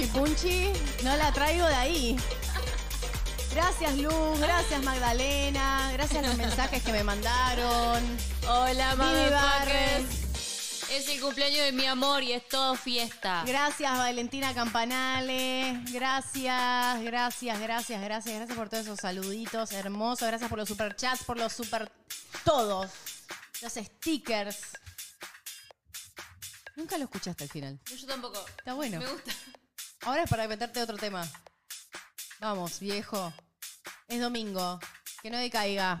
punchi, punchi. No la traigo de ahí. Gracias Luz, gracias Magdalena, gracias los mensajes que me mandaron. Hola, Mimi motherfuckers. Es el cumpleaños de mi amor y es todo fiesta. Gracias Valentina Campanales, gracias, gracias, gracias, gracias, gracias por todos esos saluditos hermosos, gracias por los superchats, por los super todos, los stickers. Nunca lo escuchaste al final. Yo tampoco. Está bueno. Me gusta. Ahora es para meterte otro tema. Vamos, viejo. Es domingo. Que no decaiga.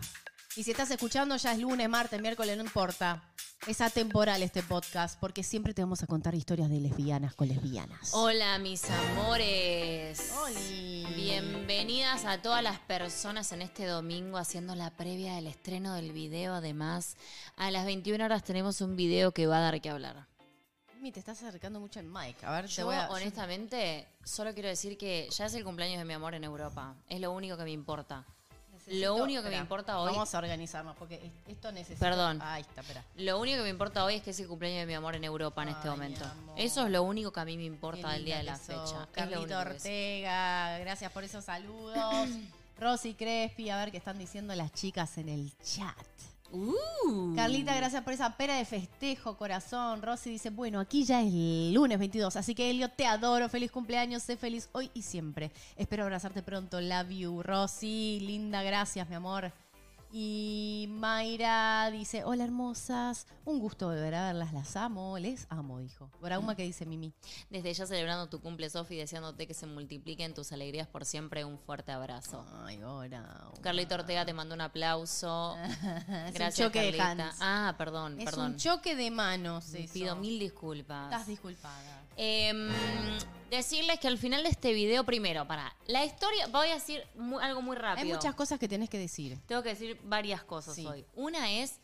Y si estás escuchando, ya es lunes, martes, miércoles, no importa. Es atemporal este podcast, porque siempre te vamos a contar historias de lesbianas con lesbianas. Hola, mis amores. Oli. Bienvenidas a todas las personas en este domingo haciendo la previa del estreno del video. Además, a las 21 horas tenemos un video que va a dar que hablar. Mimi, te estás acercando mucho en Mike. A ver, te Yo, voy a... honestamente, solo quiero decir que ya es el cumpleaños de mi amor en Europa. Es lo único que me importa. Necesito- Lo único que me Espera, importa hoy. Vamos a organizarnos, porque es- esto necesita... Perdón. Ahí está, espera. Lo único que me importa hoy es que es el cumpleaños de mi amor en Europa en este Ay, momento. amor. Eso es lo único que a mí me importa del día de la fecha. Es lo Carlito único que sé. Ortega, gracias por esos saludos. Rosy Crespi, a ver qué están diciendo las chicas en el chat. Uh. Carlita, gracias por esa pera de festejo, corazón. Rosy dice, bueno, aquí ya es lunes 22, así que Elio, te adoro, feliz cumpleaños, sé feliz hoy y siempre. Espero abrazarte pronto, love you. Rosy, linda, gracias, mi amor. Y Mayra dice, hola hermosas, un gusto volver a verlas, las amo, les amo, dijo. Brauma que dice Mimi. Desde ya celebrando tu cumple, Sofi, deseándote que se multipliquen tus alegrías por siempre. Un fuerte abrazo. Ay, ahora. Carlito Ortega te mando un aplauso. un Gracias, choque de Carlita. hands. Ah, perdón, Es perdón. un choque de manos. Eso. Pido mil disculpas. Estás disculpada. Em, decirles que al final de este video, primero, para la historia, voy a decir mu- algo muy rápido. Hay muchas cosas que tenés que decir. Tengo que decir varias cosas Sí. hoy. Una es,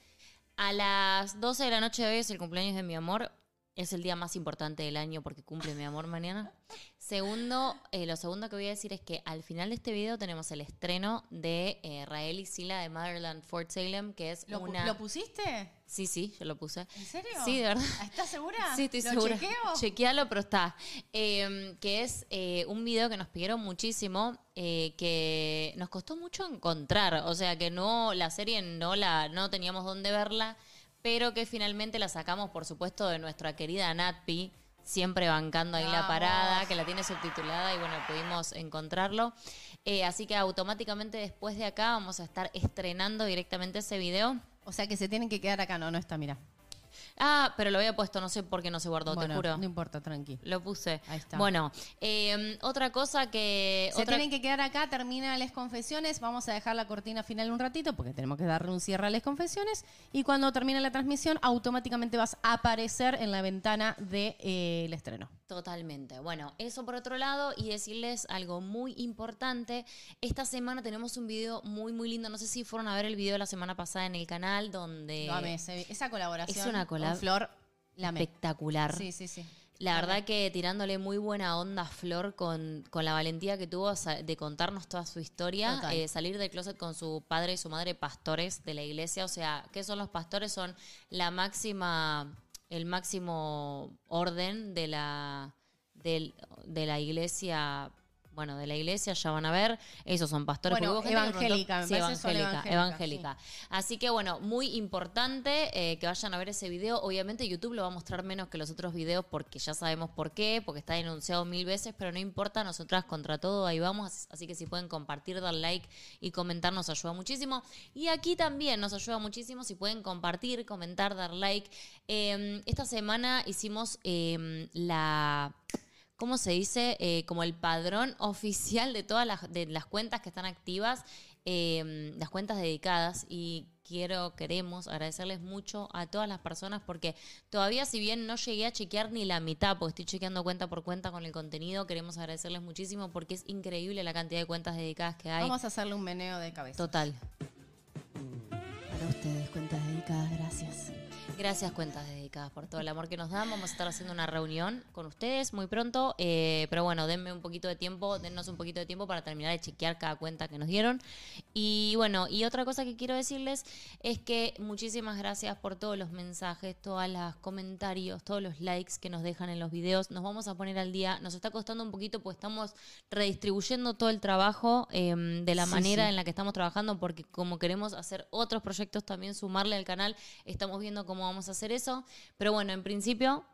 a las 12 de la noche de hoy es el cumpleaños de mi amor. Es el día más importante del año porque cumple mi amor mañana. Segundo, eh, lo segundo que voy a decir es que al final de este video tenemos el estreno de eh, Rael y Sila de Motherland Fort Salem, que es ¿Lo, pu- una... ¿lo pusiste? Sí, sí, yo lo puse. ¿En serio? Sí, de verdad. ¿Estás segura? Sí, estoy ¿Lo segura. chequeo? Chequealo, pero está. Eh, que es eh, un video que nos pidieron muchísimo, eh, que nos costó mucho encontrar. O sea, que no, la serie no la, no teníamos dónde verla, pero que finalmente la sacamos, por supuesto, de nuestra querida Natpi. Siempre bancando ahí la parada, que la tiene subtitulada y bueno, pudimos encontrarlo. Eh, así que automáticamente después de acá vamos a estar estrenando directamente ese video. O sea que se tienen que quedar acá. No, no está, mira. Ah, pero lo había puesto, no sé por qué no se guardó, bueno, te juro. no importa, tranqui. Lo puse. Ahí está. Bueno, eh, otra cosa que. Se otra- tienen que quedar acá, termina las confesiones. Vamos a dejar la cortina final un ratito porque tenemos que darle un cierre a las confesiones. Y cuando termine la transmisión, automáticamente vas a aparecer en la ventana del estreno. Totalmente. Bueno, eso por otro lado y decirles algo muy importante. Esta semana tenemos un video muy, muy lindo. No sé si fueron a ver el video de la semana pasada en el canal donde... Lo amé, esa colaboración es una colab- con Flor, la amé. espectacular. Sí, sí, sí. La verdad que tirándole muy buena onda a Flor con, con la valentía que tuvo de contarnos toda su historia, eh, salir del closet con su padre y su madre pastores de la iglesia. O sea, ¿qué son los pastores? Son la máxima, el máximo orden de la, del- de la iglesia. Bueno, de la iglesia ya van a ver, esos son pastores. Bueno, porque evangélica, me sí, evangélica, evangélica. Así que bueno, muy importante eh, que vayan a ver ese video. Obviamente YouTube lo va a mostrar menos que los otros videos porque ya sabemos por qué, porque está denunciado mil veces, pero no importa, nosotras contra todo ahí vamos. Así que si pueden compartir, dar like y comentar nos ayuda muchísimo. Y aquí también nos ayuda muchísimo si pueden compartir, comentar, dar like. Eh, esta semana hicimos eh, la... ¿cómo se dice? Eh, como el padrón oficial de todas las, de las cuentas que están activas, eh, las cuentas dedicadas. Y quiero, queremos agradecerles mucho a todas las personas porque todavía si bien no llegué a chequear ni la mitad, porque estoy chequeando cuenta por cuenta con el contenido, queremos agradecerles muchísimo porque es increíble la cantidad de cuentas dedicadas que hay. Vamos a hacerle un meneo de cabeza. Total. Para ustedes, cuentas dedicadas, gracias. Gracias, cuentas dedicadas, por todo el amor que nos dan. Vamos a estar haciendo una reunión con ustedes muy pronto. eh, pero bueno, denme un poquito de tiempo, dennos un poquito de tiempo para terminar de chequear cada cuenta que nos dieron. Y bueno, y otra cosa que quiero decirles es que muchísimas gracias por todos los mensajes, todos los comentarios, todos los likes que nos dejan en los videos. Nos vamos a poner al día. Nos está costando un poquito porque estamos redistribuyendo todo el trabajo eh, de la Sí, manera sí. en la que estamos trabajando porque como queremos hacer otros proyectos también, sumarle al canal, estamos viendo cómo vamos a hacer eso. Pero bueno, en principio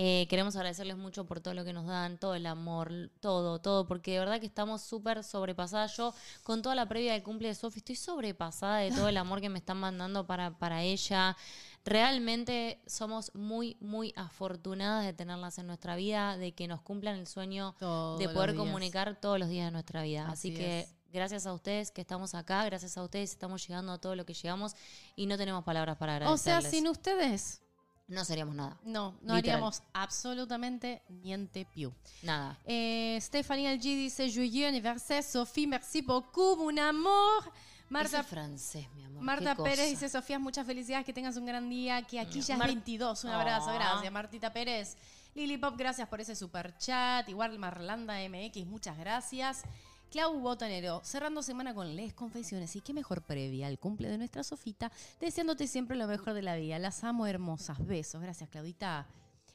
eh, queremos agradecerles mucho por todo lo que nos dan, todo el amor, todo, todo, porque de verdad que estamos súper sobrepasadas. Yo con toda la previa del cumple de Sofi estoy sobrepasada de todo el amor que me están mandando para, para ella. Realmente somos muy, muy afortunadas de tenerlas en nuestra vida, de que nos cumplan el sueño Todos de poder comunicar todos los días de nuestra vida. Así, Así que es. Gracias a ustedes que estamos acá, gracias a ustedes estamos llegando a todo lo que llegamos y no tenemos palabras para O sea, agradecerles. sin ustedes, No seríamos nada. no, no Literal. haríamos absolutamente niente più. Nada. Eh, Stephanie LG dice, Joyeux anniversaire, Sophie, merci beaucoup, mon amour. Marta Ese francés, mi amor. Marta Pérez dice, Sofía, muchas felicidades, que tengas un gran día, que aquí ya es Mar- 22. Un abrazo, Ah. gracias, Martita Pérez. Lili Pop, gracias por ese super chat. Igual Marlanda MX, muchas gracias. Clau Botanero, cerrando semana con Les Confesiones. Y qué mejor previa al cumple de nuestra Sofita, deseándote siempre lo mejor de la vida. Las amo hermosas. Besos. Gracias, Claudita.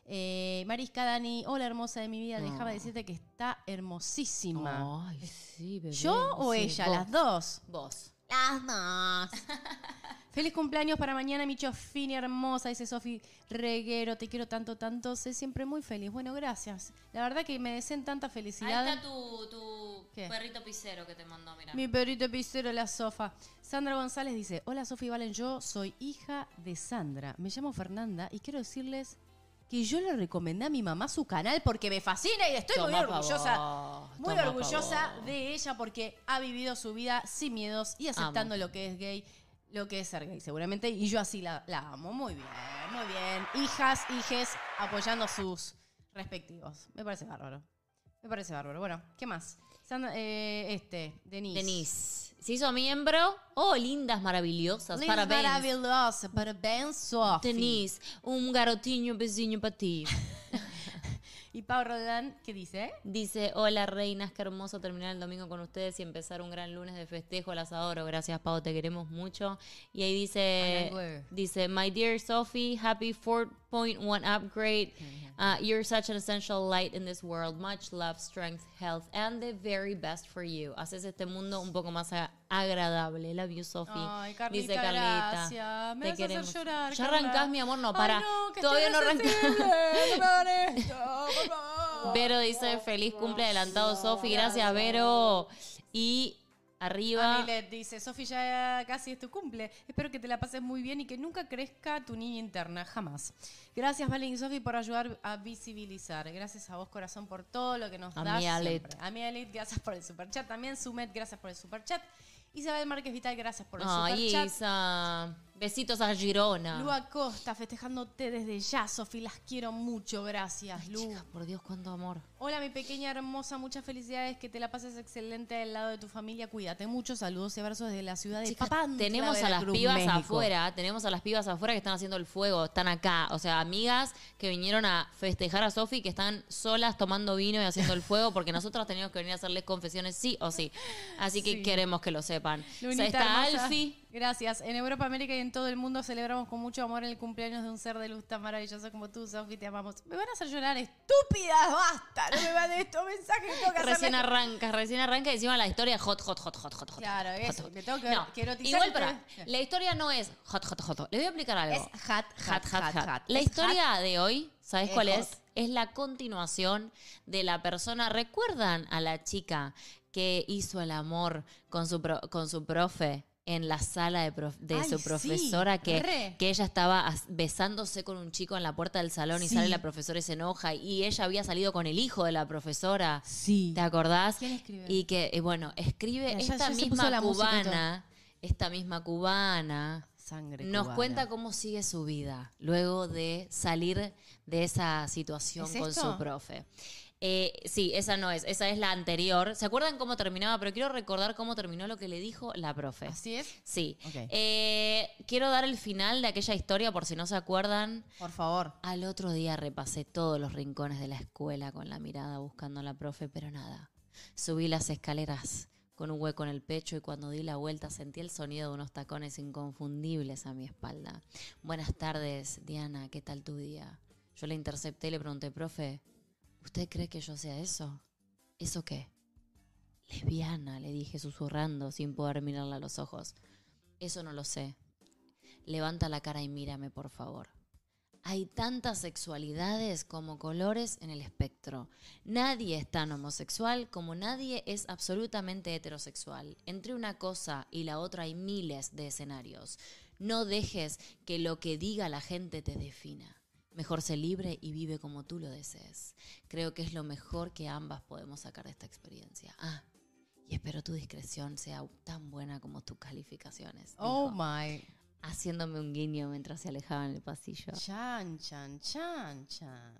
Eh, Marisca Dani, hola hermosa de mi vida, déjame decirte que está hermosísima. Ay, sí, bebé. ¿Yo o Sí, ella? vos. Las dos. Vos. Las dos. Feliz cumpleaños para mañana, mi Fini hermosa, dice Sofi Reguero. Te quiero tanto, tanto. Sé siempre muy feliz. Bueno, gracias. La verdad que me deseen tanta Ahí felicidad. está tu, tu ¿Qué? perrito pisero que te mandó, mira. Mi perrito pisero, la Sofa. Sandra González dice: Hola, Sofi Valen. Yo soy hija de Sandra. Me llamo Fernanda y quiero decirles que yo le recomendé a mi mamá su canal porque me fascina y estoy muy Toma orgullosa. vos, Muy orgullosa de ella porque ha vivido su vida sin miedos y aceptando lo que es gay, lo que es ser gay, seguramente. Y yo así la, la amo. Muy bien, muy bien. Hijas, hijes, apoyando sus respectivos. Me parece bárbaro. Me parece bárbaro. Bueno, ¿qué más? Sandra- eh, este, Denise. Denise. Se hizo miembro. Oh, lindas, maravillosas. Linda, Parabéns. maravilhosa. Parabéns, Sofi. Denise, un garotinho besinho para ti. Y Pau Roldán, ¿qué dice? Dice, hola reinas, qué hermoso terminar el domingo con ustedes y empezar un gran lunes de festejo, las adoro, gracias Pau, te queremos mucho. Y ahí dice, dice, my dear Sophie, happy 4.1 upgrade. Uh, you're such an essential light in this world. Much love, strength, health, and the very best for you. Haces este mundo un poco más a- agradable. Love you, Sophie. Ay, Carlita, dice Carlita. gracias. Me te vas a hacer queremos. llorar, Ya Carla. arrancás, mi amor, no, Ay, para. no, que Todavía no arrancás. No me hagan esto, por favor. Vero dice feliz cumple adelantado, Sofi. Gracias, Vero. Y arriba. Amilet dice, Sofi, ya casi es tu cumple. Espero que te la pases muy bien y que nunca crezca tu niña interna, jamás. Gracias, Valen y Sofi, por ayudar a visibilizar. Gracias a vos, corazón, por todo lo que nos A das mi Alet. A mi Alet, gracias por el superchat. También Sumet, gracias por el superchat. Isabel Márquez Vital, gracias por el Ay, superchat. Isa. Besitos a Girona. Lu Acosta, festejándote desde ya, Sofi. Las quiero mucho, gracias, Lu. Chica, por Dios, cuánto amor. Hola, mi pequeña hermosa, muchas felicidades, que te la pases excelente al lado de tu familia. Cuídate mucho, saludos y abrazos desde la ciudad de Chicas, Papantla, tenemos a las pibas México. afuera, tenemos a las pibas afuera que están haciendo el fuego, están acá, o sea, amigas que vinieron a festejar a Sofi, que están solas tomando vino y haciendo el fuego, porque nosotros teníamos que venir a hacerles confesiones sí o sí. Así que Sí. queremos que lo sepan. O sea, está Alfi, Gracias. En Europa, América y en todo el mundo celebramos con mucho amor el cumpleaños de un ser de luz tan maravilloso como tú, Sofi. Te amamos. Me van a hacer llorar, estúpidas. Basta. No me van estos mensajes. Tengo que recién hacerle- arranca, recién arranca y encima la historia hot, hot, hot, hot, hot, hot. Claro, hot, eso, hot. me tengo que- No, erotizar Igual, te- la historia no es hot, hot, hot. Les voy a explicar algo. Es hat, Hat, hat, hat. La historia de hoy, ¿sabes Es cuál hot. es? Es la continuación de la persona. ¿Recuerdan a la chica que hizo el amor con su, pro- con su profe? En la sala de, prof- de Ay, su sí, profesora, que, que ella estaba besándose con un chico en la puerta del salón y sale la profesora y se enoja. Y ella había salido con el hijo de la profesora. Sí. ¿Te acordás? ¿Quién escribe? Y que, eh, bueno, escribe Ya- esta ya misma cubana, esta misma cubana, Sangre nos cubana. cuenta cómo sigue su vida luego de salir de esa situación ¿Es con esto? su profe. Eh, sí, esa no es, esa es la anterior. ¿Se acuerdan cómo terminaba? Pero quiero recordar cómo terminó lo que le dijo la profe. ¿Así es? Sí. Eh, quiero dar el final de aquella historia por si no se acuerdan. Por favor. Al otro día repasé todos los rincones de la escuela con la mirada buscando a la profe, pero nada. Subí las escaleras con un hueco en el pecho y cuando di la vuelta sentí el sonido de unos tacones inconfundibles a mi espalda. Buenas tardes, Diana, ¿qué tal tu día? Yo le intercepté y le pregunté, profe, ¿usted cree que yo sea eso? ¿Eso qué? Lesbiana, le dije susurrando sin poder mirarla a los ojos. Eso no lo sé. Levanta la cara y mírame, por favor. Hay tantas sexualidades como colores en el espectro. Nadie es tan homosexual como nadie es absolutamente heterosexual. Entre una cosa y la otra hay miles de escenarios. No dejes que lo que diga la gente te defina. Mejor sé libre y vive como tú lo desees. Creo que es lo mejor que ambas podemos sacar de esta experiencia. Ah, y espero tu discreción sea tan buena como tus calificaciones. Oh dijo, my. haciéndome un guiño mientras se alejaba en el pasillo. Chan, chan, chan, chan.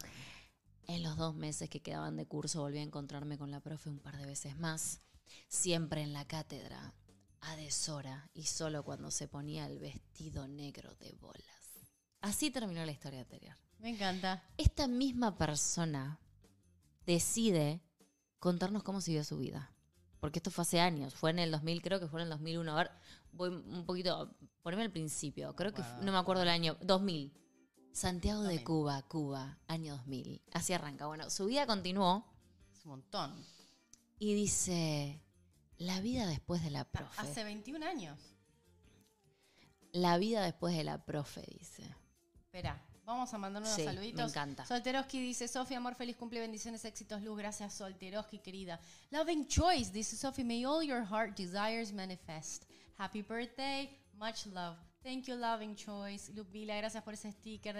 En los dos meses que quedaban de curso volví a encontrarme con la profe un par de veces más, siempre en la cátedra, a deshora y solo cuando se ponía el vestido negro de bolas. Así terminó la historia anterior. Me encanta. Esta misma persona decide contarnos cómo siguió su vida. Porque esto fue hace años, fue en el 2000, creo que fue en el 2001. A ver, voy un poquito, poneme al principio, creo que, no me acuerdo el año, 2000. Santiago de 2000. Cuba, Cuba, año 2000. Así arranca. Bueno, su vida continuó Es un montón. y dice, la vida después de la profe. Hace 21 años. La vida después de la profe, dice. Espera, vamos a mandar unos Sí, saluditos. me encanta. Solteroski dice, Sofía, amor, feliz cumple, bendiciones, éxitos, luz, gracias, Solteroski, querida. Loving Choice dice, Sophie, may all your heart desires manifest. Happy birthday, much love. Thank you, Loving Choice. Lupila, gracias por ese sticker.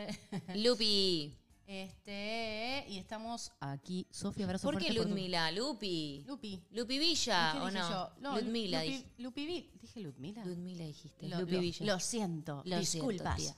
Lupi. Este, y estamos aquí. Sofía, abrazo ¿Por qué Ludmila? Lupi. Lupi. Lupi Villa, ¿Qué ¿o no? No, Ludmila Lupi, dije. Lupi Vi- Dije Ludmila. Ludmila dijiste. Lo, Lupi lo- Villa. lo siento, Lo siento, disculpas. tía.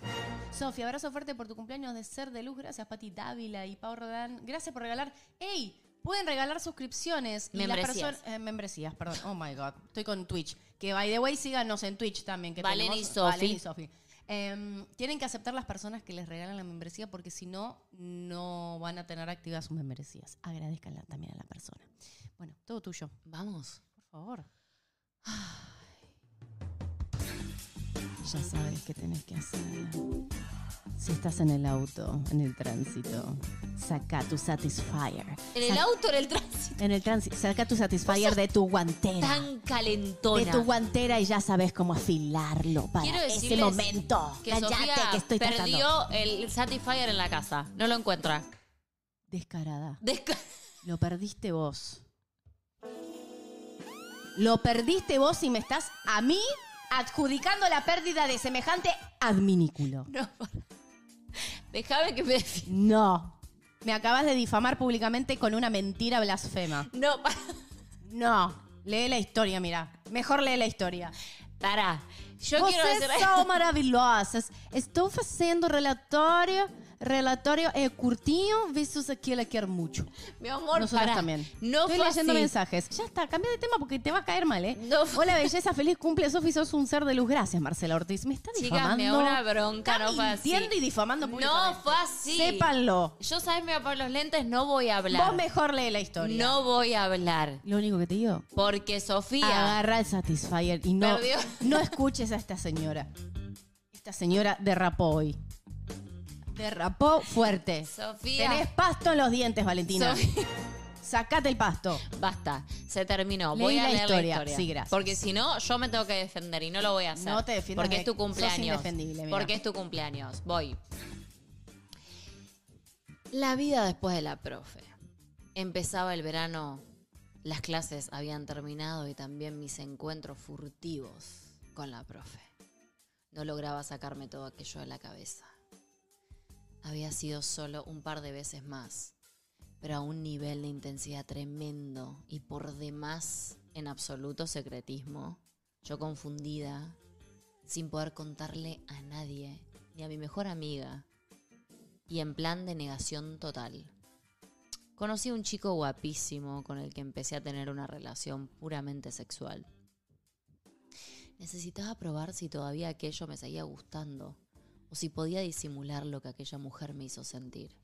Sofía, abrazo fuerte por tu cumpleaños de ser de luz. Gracias, Pati Dávila y Pau Rodán. Gracias por regalar. ¡Ey! Pueden regalar suscripciones. y Membresías. eh, membresías, perdón. Oh my God. Estoy con Twitch. Que by the way, síganos en Twitch también. Que Valen y Sofi. Valen y Sofi. Em, tienen que aceptar las personas que les regalan la membresía porque si no, no van a tener activadas sus membresías. Agradezcanla también a la persona. Bueno, todo tuyo. Vamos. Por favor. Ya sabes qué tenés que hacer. Si estás en el auto, en el tránsito, saca tu Satisfyer. En el Sa- auto, en el tránsito. En el tránsito, saca tu Satisfyer de tu guantera. Tan calentona. De tu guantera y ya sabes cómo afilarlo para Quiero ese decirles momento. que Cállate Sofía que estoy tratando. perdió el Satisfyer en la casa. No lo encuentra. Descarada. Desca- Lo perdiste vos. Lo perdiste vos y me estás a mí adjudicando la pérdida de semejante adminículo. No. Déjame que me. No. Me acabas de difamar públicamente con una mentira blasfema. No, pa- No. Lee la historia, mira. Mejor lee la historia. pará. Yo Vocês quiero decir. são maravilhosas. Estou fazendo relatório, relatório é curtinho versus aquele que quer mucho. Mi amor, Nosotras pará. también. No Estoy fue leyendo así. mensajes. Ya está, cambia de tema porque te va a caer mal, ¿eh? No fue- Hola, belleza, feliz cumple, Sofi, sos un ser de luz. Gracias, Marcela Ortiz. Me está difamando. me da una bronca, Está no fue así. mintiendo y difamando No públicamente. fue así. Sépanlo. Yo, sabes, me voy a poner los lentes, no voy a hablar. Vos mejor lee la historia. No voy a hablar. Lo único que te digo, Porque Sofía. agarra el Satisfyer y no, Perdió. no escuches a esta señora. Esta señora derrapó hoy. Derrapó fuerte. Sofía. Tenés pasto en los dientes, Valentina. Sofía. Sacate el pasto. Basta, se terminó. Leí voy a la leer historia. la historia. Sí, gracias. Porque si no, yo me tengo que defender y no lo voy a hacer. No te defiendas Porque es tu sos cumpleaños. indefendible, mira. Porque es tu cumpleaños. Voy. La vida después de la profe. Empezaba el verano, las clases habían terminado y también mis encuentros furtivos con la profe. No lograba sacarme todo aquello de la cabeza. Había sido solo un par de veces más, pero a un nivel de intensidad tremendo y por demás en absoluto secretismo. Yo confundida, sin poder contarle a nadie, ni a mi mejor amiga, y en plan de negación total. conocí a un chico guapísimo con el que empecé a tener una relación puramente sexual. Necesitaba probar si todavía aquello me seguía gustando o si podía disimular lo que aquella mujer me hizo sentir.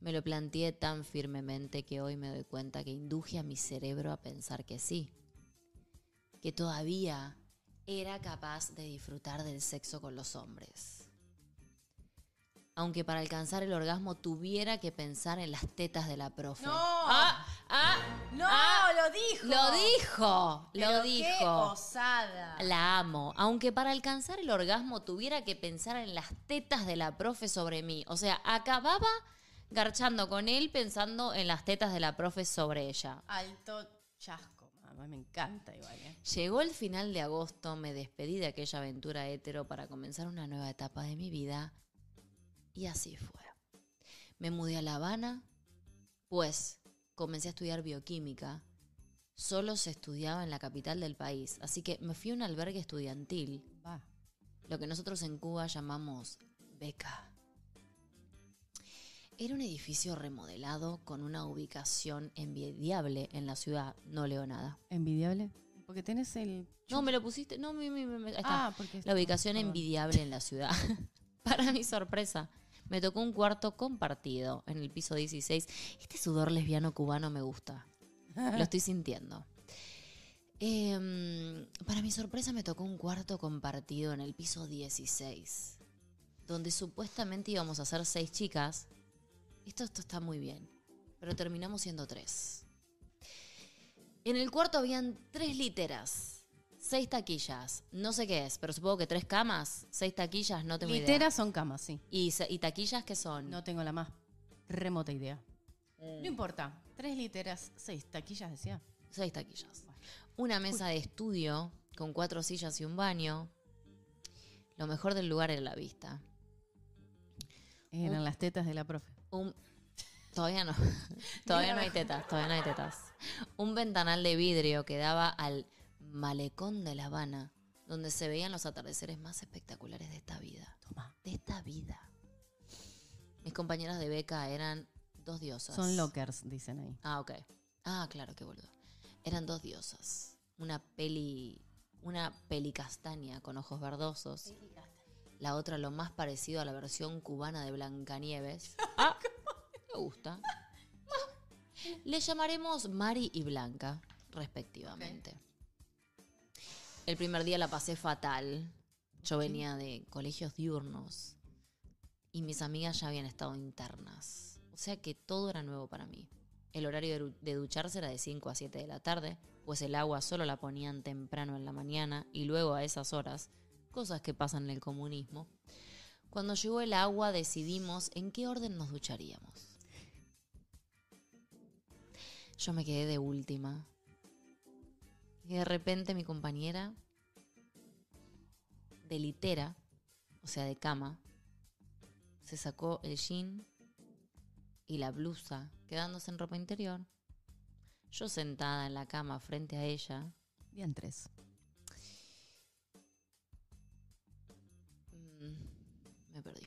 Me lo planteé tan firmemente que hoy me doy cuenta que induje a mi cerebro a pensar que sí, que todavía era capaz de disfrutar del sexo con los hombres. Aunque para alcanzar el orgasmo tuviera que pensar en las tetas de la profe. ¡No! ¡Ah! ¡Ah! ¡No! ¡Ah! ¡Lo dijo! ¡Lo dijo! Pero ¡Lo ¡Qué dijo! osada! La amo. Aunque para alcanzar el orgasmo tuviera que pensar en las tetas de la profe sobre mí. O sea, acababa garchando con él pensando en las tetas de la profe sobre ella. Alto chasco, mamá. Me encanta igual, ¿eh? Llegó el final de agosto, me despedí de aquella aventura hetero para comenzar una nueva etapa de mi vida. Y así fue. Me mudé a La Habana, pues comencé a estudiar bioquímica. Solo se estudiaba en la capital del país, así que me fui a un albergue estudiantil, Va. lo que nosotros en Cuba llamamos beca. Era un edificio remodelado con una ubicación envidiable en la ciudad, no leo nada. ¿Envidiable? Porque tenés el... No, me lo pusiste, no, mi, mi, mi- ahí está. Ah, porque... La ubicación envidiable en la ciudad. Para mi sorpresa, me tocó un cuarto compartido en el piso 16. Este sudor lesbiano cubano me gusta. Lo estoy sintiendo. Em, para mi sorpresa me tocó un cuarto compartido en el piso 16, donde supuestamente íbamos a ser seis chicas. Esto, esto está muy bien, pero terminamos siendo tres. En el cuarto habían tres literas, seis taquillas, no sé qué es, pero supongo que tres camas, seis taquillas, no tengo idea. Literas son camas, sí. ¿Y, se- y taquillas qué son? No tengo la más remota idea. No importa. Tres literas, seis taquillas, decía. Seis taquillas. Una mesa de estudio con cuatro sillas y un baño. Lo mejor del lugar era la vista. Eran las tetas de la profe. Un... Todavía no. Todavía no hay tetas. Todavía no hay tetas. Un ventanal de vidrio que daba al malecón de La Habana, donde se veían los atardeceres más espectaculares de esta vida. Toma. De esta vida. Mis compañeras de beca eran dos diosas. Son lockers, dicen ahí. Ah, ok. Ah, claro, qué boludo. Eran dos diosas. Una peli. Una peli castaña con ojos verdosos. La otra lo más parecido a la versión cubana de Blancanieves. Ah, me gusta. Le llamaremos Mari y Blanca, respectivamente. El primer día la pasé fatal. Yo venía de colegios diurnos y mis amigas ya habían estado internas. O sea que todo era nuevo para mí. El horario de, du- de ducharse era de 5 a 7 de la tarde, pues el agua solo la ponían temprano en la mañana y luego a esas horas, cosas que pasan en el comunismo. Cuando llegó el agua decidimos en qué orden nos ducharíamos. Yo me quedé de última. Y de repente mi compañera, de litera, o sea, de cama, se sacó el jean y la blusa, quedándose en ropa interior. Yo sentada en la cama frente a ella, Bien tres. mm, me perdí.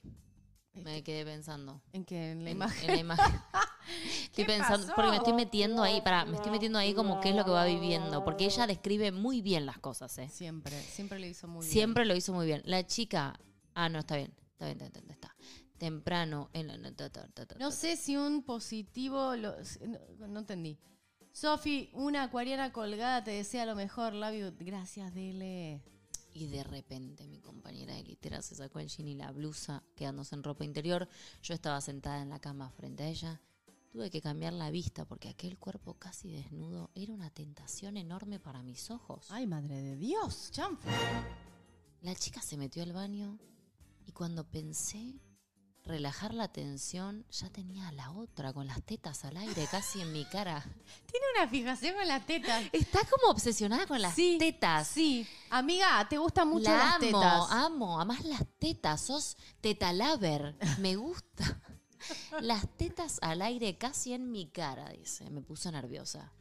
Me quedé pensando. En que en la en, imagen. en la imagen. Estoy ¿Qué pensando, pasó? porque me estoy metiendo ahí, para, me estoy metiendo ahí como qué es lo que va viviendo, porque ella describe muy bien las cosas, ¿eh? Siempre, siempre le hizo muy bien. Siempre lo hizo muy bien. La chica, ah, no, está bien, está bien, está bien, está. Temprano en la... No sé si un positivo. Lo, no, no entendí. Sofi, una acuariana colgada te desea lo mejor. You. Gracias, Dele. Y de repente mi compañera de litera se sacó el jean y la blusa, quedándose en ropa interior. Yo estaba sentada en la cama frente a ella. Tuve que cambiar la vista porque aquel cuerpo casi desnudo era una tentación enorme para mis ojos. Ay, madre de Dios, chanfle. La chica se metió al baño y cuando pensé relajar la tensión, ya tenía a la otra con las tetas al aire casi en mi cara. Tiene una fijación con las tetas. Está como obsesionada con las Sí, tetas. Sí. Amiga, te gustan mucho la las amo, tetas. amo. Además las tetas, sos tetalaver. Me gusta. Las tetas al aire casi en mi cara, dice. Me puso nerviosa.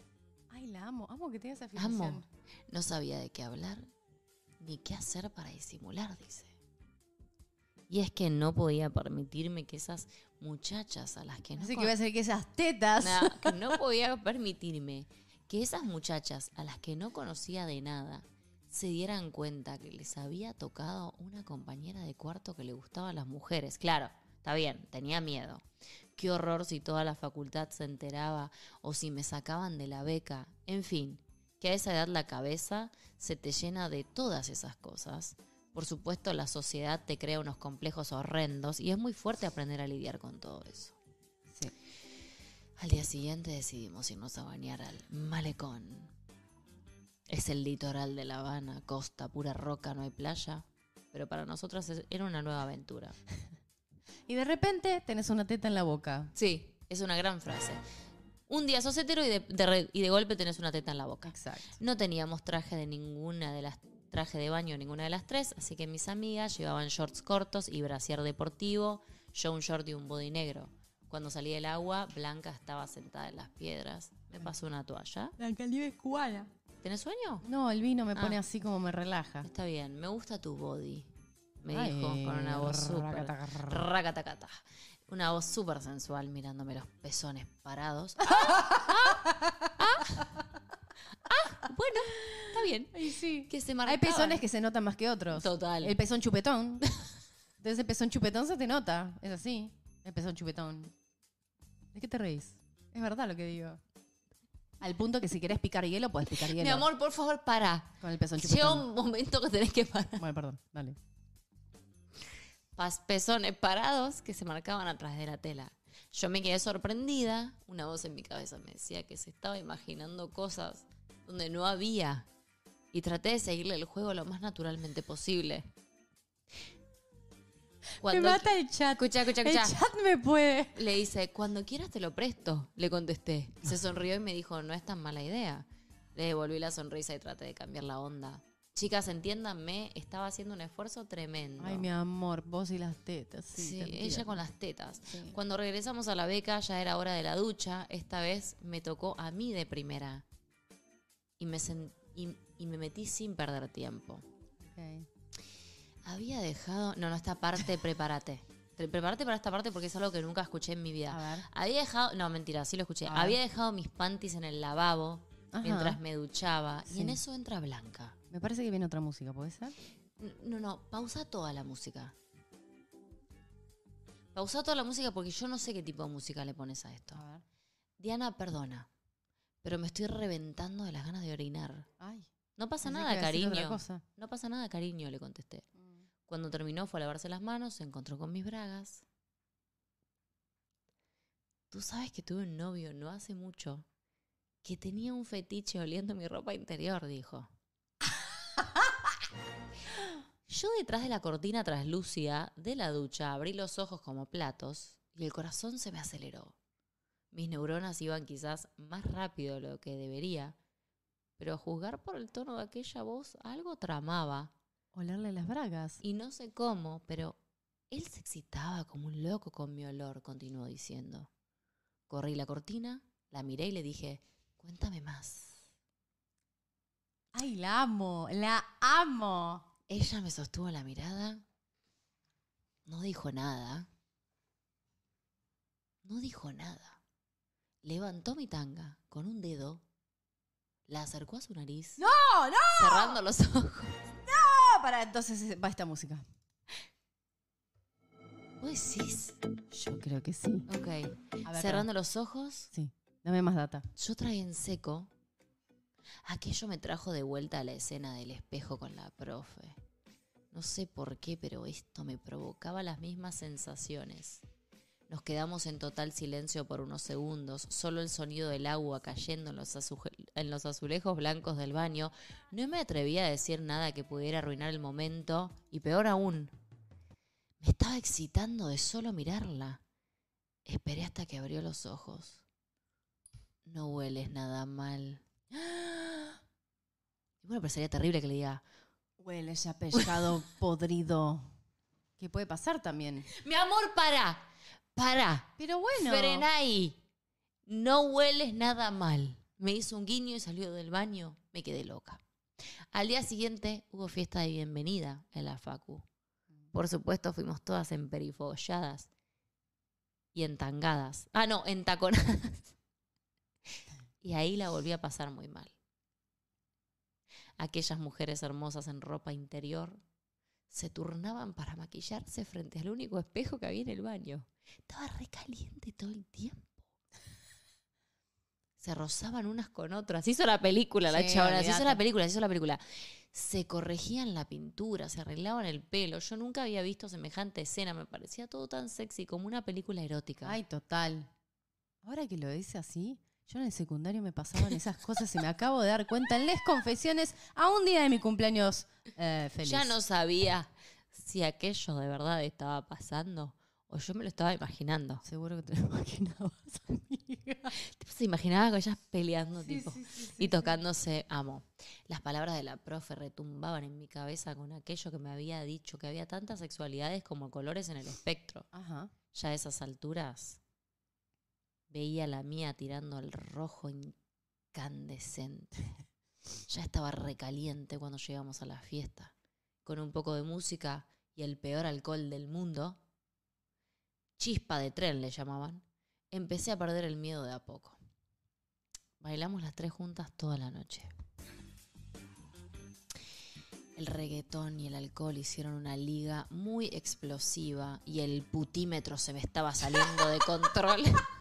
Ay, la amo. Amo que tenga esa. Amo. No sabía de qué hablar ni qué hacer para disimular, dice. Y es que no podía permitirme que esas muchachas a las que no Así que voy a hacer que esas tetas. Nah, que no podía permitirme que esas muchachas a las que no conocía de nada se dieran cuenta que les había tocado una compañera de cuarto que le gustaba a las mujeres. Claro, está bien, tenía miedo. Qué horror si toda la facultad se enteraba o si me sacaban de la beca. En fin, que a esa edad la cabeza se te llena de todas esas cosas. Por supuesto, la sociedad te crea unos complejos horrendos y es muy fuerte aprender a lidiar con todo eso. Sí. Al día siguiente decidimos irnos a bañar al malecón. Es el litoral de La Habana, costa, pura roca, no hay playa. Pero para nosotras era una nueva aventura. Y de repente tenés una teta en la boca. Sí, es una gran frase. Un día sos hetero y de, de re- y de golpe tenés una teta en la boca. Exacto. No teníamos traje de ninguna de las traje de baño ninguna de las tres, así que mis amigas llevaban shorts cortos y brasier deportivo, yo un short y un body negro. Cuando salí del agua, Blanca estaba sentada en las piedras. Me pasó una toalla. La Calibe es cubana. ¿Tenés sueño? No, el vino me Ah. pone así como me relaja. Está bien, me gusta tu body. Me Ay, dijo con una voz súper. racataca. Racatacata. Una voz súper sensual mirándome los pezones parados. ¡Ah! ¡Ah! Bueno, está bien. Ay, sí. Que se Hay marcaban. pezones que se notan más que otros. Total. El pezón chupetón. Entonces el pezón chupetón se te nota. Es así. El pezón chupetón. ¿De qué te reís? Es verdad lo que digo. Al punto que si querés picar hielo, puedes picar hielo. Mi amor, por favor, para. Con el pezón Llega chupetón. un momento que tenés que parar. Bueno, perdón. Dale. Pas- pezones parados que se marcaban atrás de la tela. Yo me quedé sorprendida. Una voz en mi cabeza me decía que se estaba imaginando cosas donde no había. Y traté de seguirle el juego lo más naturalmente posible. Cuando me mata el chat. Escucha, escucha, El chat me puede. Le dice, cuando quieras te lo presto, le contesté. Se sonrió y me dijo, no es tan mala idea. Le devolví la sonrisa y traté de cambiar la onda. Chicas, entiéndanme, estaba haciendo un esfuerzo tremendo. Ay, mi amor, vos y las tetas. Sí, Sí, te ella con las tetas. Sí. Cuando regresamos a la beca ya era hora de la ducha. Esta vez me tocó a mí de primera. Y me, y, y me metí sin perder tiempo. Ok. Había dejado... No, no, esta parte, prepárate. Pre- Prepárate para esta parte porque es algo que nunca escuché en mi vida. A ver. Había dejado... No, mentira, sí lo escuché. Había dejado mis panties en el lavabo Ajá. mientras me duchaba. Y en eso entra Blanca. Me parece que viene otra música, ¿puede ser? No, no, pausa toda la música. Pausa toda la música porque yo no sé qué tipo de música le pones a esto. A ver. Diana, perdona, pero me estoy reventando de las ganas de orinar. Ay. No pasa nada, cariño. No pasa nada, cariño, le contesté. Cuando terminó fue a lavarse las manos, se encontró con mis bragas. Tú sabes que tuve un novio no hace mucho que tenía un fetiche oliendo mi ropa interior, dijo. Yo detrás de la cortina traslúcida de la ducha abrí los ojos como platos y el corazón se me aceleró. Mis neuronas iban quizás más rápido de lo que debería, pero a juzgar por el tono de aquella voz algo tramaba. Olerle las bragas. Y no sé cómo, pero él se excitaba como un loco con mi olor, continuó diciendo. Corrí la cortina, la miré y le dije, cuéntame más. Ay, la amo, la amo. Ella me sostuvo la mirada, no dijo nada, no dijo nada. Levantó mi tanga con un dedo, la acercó a su nariz, ¡No, no! cerrando los ojos. Ah, para, entonces eh, va esta música. ¿Vos decís? Yo creo que sí. Ok. A ver, Cerrando los ojos, Sí, dame más data. Yo traí en seco. Aquello me trajo de vuelta a la escena del espejo con la profe. No sé por qué, pero esto me provocaba las mismas sensaciones. Nos quedamos en total silencio por unos segundos, solo el sonido del agua cayendo en los, azuje- en los azulejos blancos del baño. No me atrevía a decir nada que pudiera arruinar el momento, y peor aún, me estaba excitando de solo mirarla. Esperé hasta que abrió los ojos. No hueles nada mal. Y bueno, pero sería terrible que le diga, Huele ya pescado podrido. ¿Qué puede pasar también? mi amor, para, para, Pero bueno. frena ahí. No hueles nada mal. Me hizo un guiño y salió del baño. Me quedé loca. Al día siguiente hubo fiesta de bienvenida en la Facu. Por supuesto, fuimos todas emperifolladas y entangadas. Ah, no, entaconadas. Y ahí la volví a pasar muy mal. Aquellas mujeres hermosas en ropa interior se turnaban para maquillarse frente al único espejo que había en el baño. Estaba recaliente todo el tiempo. Se rozaban unas con otras. Hizo la película la Sí, chabona. Se hizo la película, se hizo la película. Se corregían la pintura, se arreglaban el pelo. Yo nunca había visto semejante escena. Me parecía todo tan sexy como una película erótica. Ay, total. Ahora que lo dice así, yo en el secundario me pasaban esas cosas y me acabo de dar cuenta en les confesiones a un día de mi cumpleaños eh, feliz. Ya no sabía si aquello de verdad estaba pasando o yo me lo estaba imaginando. Seguro que te lo imaginabas, amiga. Se imaginaba con ellas peleando Sí, tipo, sí, sí, sí, y tocándose amo. Las palabras de la profe retumbaban en mi cabeza con aquello que me había dicho, que había tantas sexualidades como colores en el espectro. Ajá. Ya a esas alturas veía la mía tirando el rojo incandescente. Ya estaba recaliente cuando llegamos a la fiesta. Con un poco de música y el peor alcohol del mundo, chispa de tren le llamaban, empecé a perder el miedo de a poco. Bailamos las tres juntas toda la noche. El reggaetón y el alcohol hicieron una liga muy explosiva y el putímetro se me estaba saliendo de control.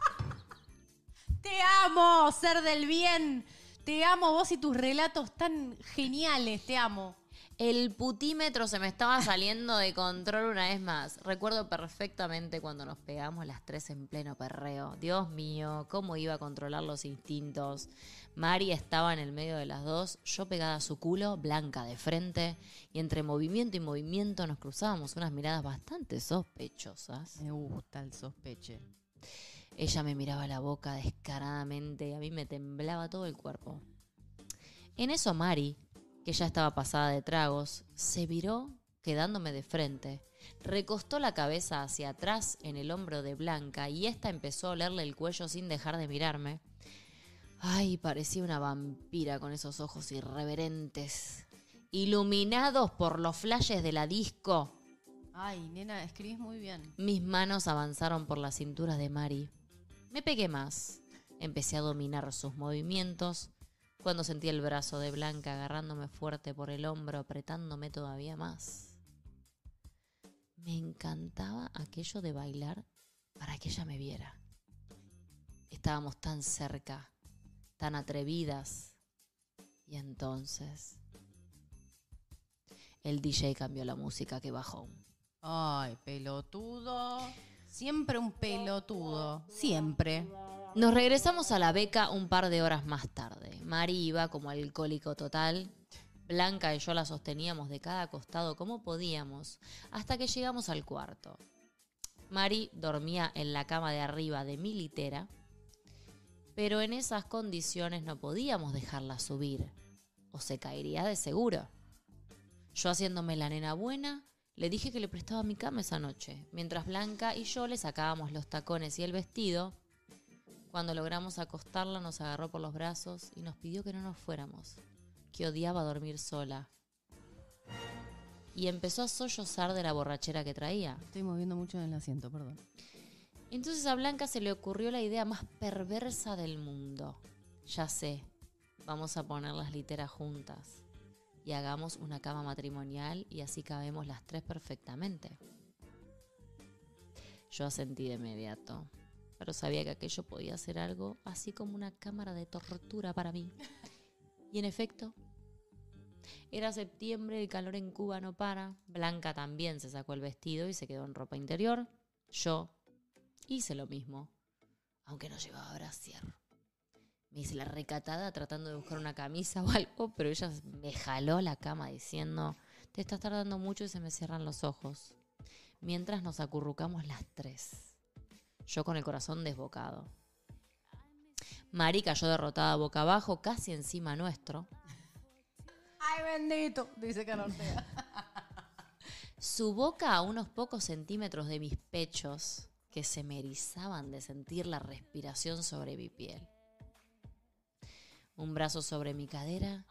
Te amo, ser del bien. Te amo vos y tus relatos tan geniales. Te amo. El putímetro se me estaba saliendo de control una vez más. Recuerdo perfectamente cuando nos pegamos las tres en pleno perreo. Dios mío, cómo iba a controlar los instintos. Mari estaba en el medio de las dos, yo pegada a su culo, blanca de frente, y entre movimiento y movimiento nos cruzábamos unas miradas bastante sospechosas. Me gusta el sospeche. Ella me miraba la boca descaradamente y a mí me temblaba todo el cuerpo. En eso Mari, que ya estaba pasada de tragos, se viró quedándome de frente, recostó la cabeza hacia atrás en el hombro de Blanca y ésta empezó a olerle el cuello sin dejar de mirarme. Ay, parecía una vampira con esos ojos irreverentes, iluminados por los flashes de la disco. Ay, nena, escribís muy bien. Mis manos avanzaron por las cinturas de Mari. Me pegué más. Empecé a dominar sus movimientos cuando sentí el brazo de Blanca agarrándome fuerte por el hombro, apretándome todavía más. Me encantaba aquello de bailar para que ella me viera. Estábamos tan cerca, tan atrevidas. Y entonces el DJ cambió la música que bajó. Ay, pelotudo. Siempre un pelotudo. Siempre. Nos regresamos a la beca un par de horas más tarde. Mari iba como alcohólico total. Blanca y yo la sosteníamos de cada costado como podíamos hasta que llegamos al cuarto. Mari dormía en la cama de arriba de mi litera, pero en esas condiciones no podíamos dejarla subir o se caería de seguro. Yo haciéndome la nena buena, le dije que le prestaba mi cama esa noche, mientras Blanca y yo le sacábamos los tacones y el vestido. Cuando logramos acostarla nos agarró por los brazos y nos pidió que no nos fuéramos, que odiaba dormir sola. Y empezó a sollozar de la borrachera que traía. Estoy moviendo mucho en el asiento, perdón. Entonces a Blanca se le ocurrió la idea más perversa del mundo. Ya sé, vamos a poner las literas juntas y hagamos una cama matrimonial y así cabemos las tres perfectamente. Yo asentí de inmediato, pero sabía que aquello podía ser algo así como una cámara de tortura para mí. Y en efecto, era septiembre, el calor en Cuba no para. Blanca también se sacó el vestido y se quedó en ropa interior. Yo hice lo mismo, aunque no llevaba brasier. Me hice la recatada tratando de buscar una camisa o algo, pero ella me jaló la cama diciendo, te estás tardando mucho y se me cierran los ojos. Mientras nos acurrucamos las tres. Yo con el corazón desbocado. Mari cayó derrotada boca abajo, casi encima nuestro. Ay, bendito, dice Ortega. Su boca a unos pocos centímetros de mis pechos, que se me erizaban de sentir la respiración sobre mi piel. Un brazo sobre mi cadera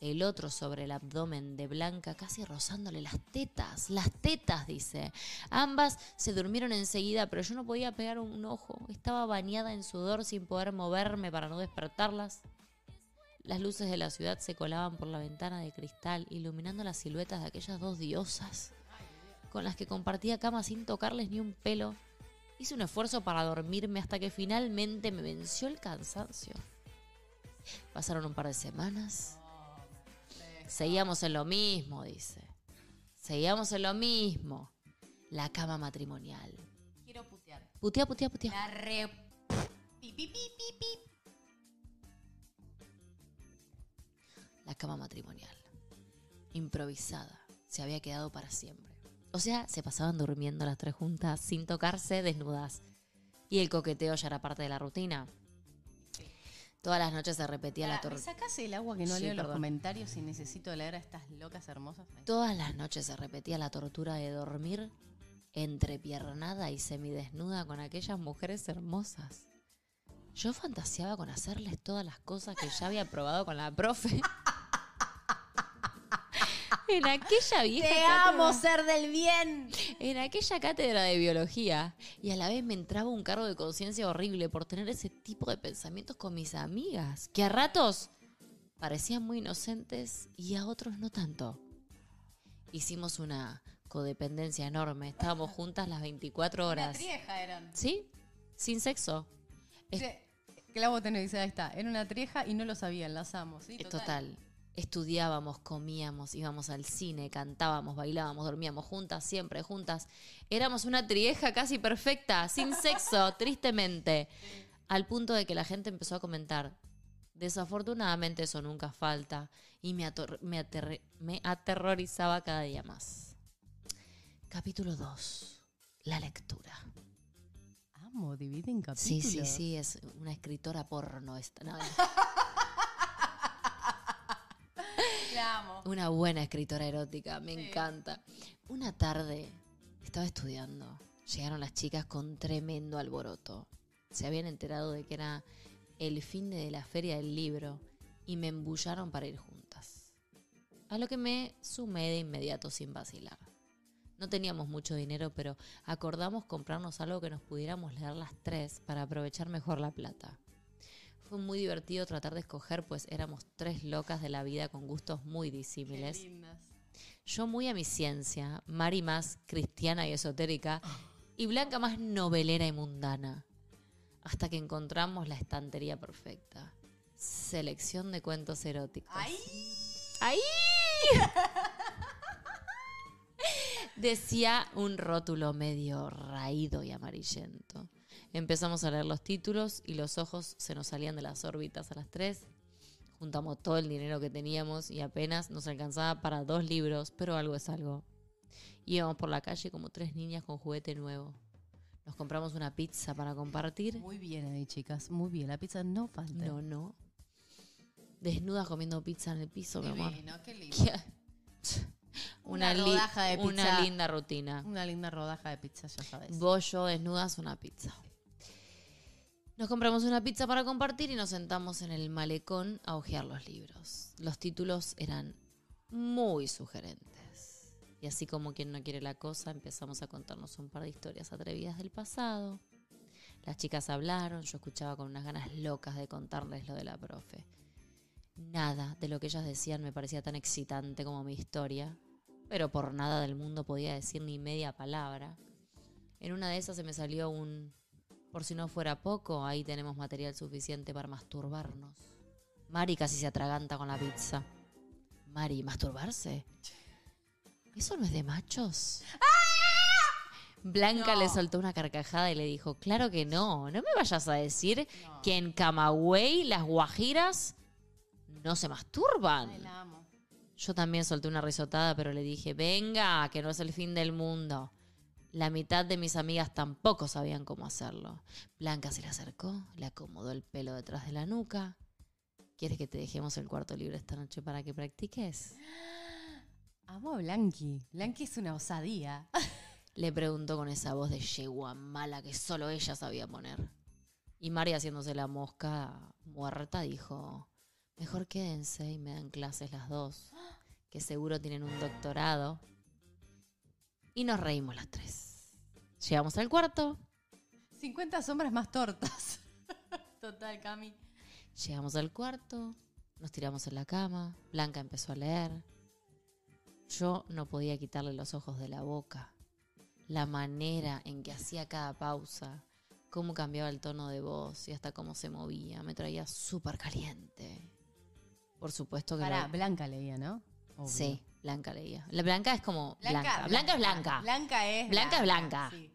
el otro sobre el abdomen de Blanca, casi rozándole las tetas, las tetas, dice. Ambas se durmieron enseguida, pero yo no podía pegar un ojo. Estaba bañada en sudor sin poder moverme para no despertarlas. Las luces de la ciudad se colaban por la ventana de cristal, iluminando las siluetas de aquellas dos diosas, con las que compartía cama sin tocarles ni un pelo. Hice un esfuerzo para dormirme hasta que finalmente me venció el cansancio. Pasaron un par de semanas. Seguíamos en lo mismo, dice. Seguíamos en lo mismo. La cama matrimonial. Quiero putear. Putea, putea, putea. La re... Pi. La cama matrimonial. Improvisada. Se había quedado para siempre. O sea, se pasaban durmiendo las tres juntas sin tocarse desnudas. Y el coqueteo ya era parte de la rutina. Todas las noches se repetía la Pará, ¿Me tortura. sacás el agua que no Sí, leo los perdón. comentarios y necesito leer a estas locas hermosas? Todas las noches se repetía la tortura de dormir entrepiernada y semidesnuda con aquellas mujeres hermosas. Yo fantaseaba con hacerles todas las cosas que ya había probado con la profe. en aquella vieja ¡Te amo, ser del bien! en aquella cátedra de biología y a la vez me entraba un cargo de conciencia horrible por tener ese tipo de pensamientos con mis amigas, que a ratos parecían muy inocentes y a otros no tanto. Hicimos una codependencia enorme, estábamos juntas las 24 Una horas. trieja eran. ¿Sí? Sin sexo. Es- Sí, dice, ahí está. Era una trieja y no lo sabían, las amo. ¿sí? Eh, Total. Estudiábamos, comíamos, íbamos al cine, cantábamos, bailábamos, dormíamos juntas, siempre juntas. Éramos una trieja casi perfecta, sin sexo, tristemente. Al punto de que la gente empezó a comentar. Desafortunadamente eso nunca falta y me, ator- me aterre- me aterrorizaba cada día más. Capítulo 2. La lectura. Amo, divide en capítulos. Sí, sí, sí, es una escritora porno esta. no, La amo. Una buena escritora erótica, me encanta. Una tarde estaba estudiando. Llegaron las chicas con tremendo alboroto. Se habían enterado de que era el fin de la feria del libro y me embullaron para ir juntas. A lo que me sumé de inmediato sin vacilar. No teníamos mucho dinero, pero acordamos comprarnos algo que nos pudiéramos leer las tres para aprovechar mejor la plata. Fue muy divertido tratar de escoger, pues éramos tres locas de la vida con gustos muy Qué disímiles. lindas. Yo muy a mi ciencia, Mari más cristiana y esotérica, y Blanca más novelera y mundana. Hasta que encontramos la estantería perfecta. Selección de cuentos eróticos. ¡Ay! ¡Ahí! Decía un rótulo medio raído y amarillento. Empezamos a leer los títulos y los ojos se nos salían de las órbitas a las tres. Juntamos todo el dinero que teníamos y apenas nos alcanzaba para dos libros, pero algo es algo. Íbamos por la calle como tres niñas con juguete nuevo. Nos compramos una pizza para compartir. Muy bien ahí, chicas. Muy bien. La pizza no falta. No, no. Desnudas comiendo pizza en el piso, mi amor. Qué lindo. ¿Qué? Una li- rodaja de Una pizza. linda rutina. Una linda rodaja de pizza, ya sabes. Vos, yo, desnudas, una pizza. Nos compramos una pizza para compartir y nos sentamos en el malecón a hojear los libros. Los títulos eran muy sugerentes. Y así como quien no quiere la cosa, empezamos a contarnos un par de historias atrevidas del pasado. Las chicas hablaron, yo escuchaba con unas ganas locas de contarles lo de la profe. Nada de lo que ellas decían me parecía tan excitante como mi historia, pero por nada del mundo podía decir ni media palabra. En una de esas se me salió un... Por si no fuera poco, ahí tenemos material suficiente para masturbarnos. Mari casi se atraganta con la pizza. Mari, ¿masturbarse? ¿Eso no es de machos? Blanca No. le soltó una carcajada y le dijo, claro que no, no me vayas a decir que en Camagüey las guajiras no se masturban. Ay, la amo. Yo también solté una risotada, pero le dije, venga, que no es el fin del mundo. La mitad de mis amigas tampoco sabían cómo hacerlo. Blanca se le acercó, le acomodó el pelo detrás de la nuca. ¿Quieres que te dejemos el cuarto libre esta noche para que practiques? Amo a Blanqui. Blanqui es una osadía. Le preguntó con esa voz de yegua mala que solo ella sabía poner. Y María, haciéndose la mosca muerta, dijo, Mejor quédense y me dan clases las dos, que seguro tienen un doctorado. Y nos reímos las tres. Llegamos al cuarto, 50 sombras más tortas. Total, Cami. llegamos al cuarto, nos tiramos en la cama, Blanca empezó a leer. Yo no podía quitarle los ojos de la boca. La manera en que hacía cada pausa, cómo cambiaba el tono de voz y hasta cómo se movía, me traía súper caliente. Por supuesto que Para, lo- Blanca leía, ¿no? Obvio. Sí, Blanca leía. La Blanca es como Blanca. Blanca, es Blanca. Blanca es Blanca es blanca. sí.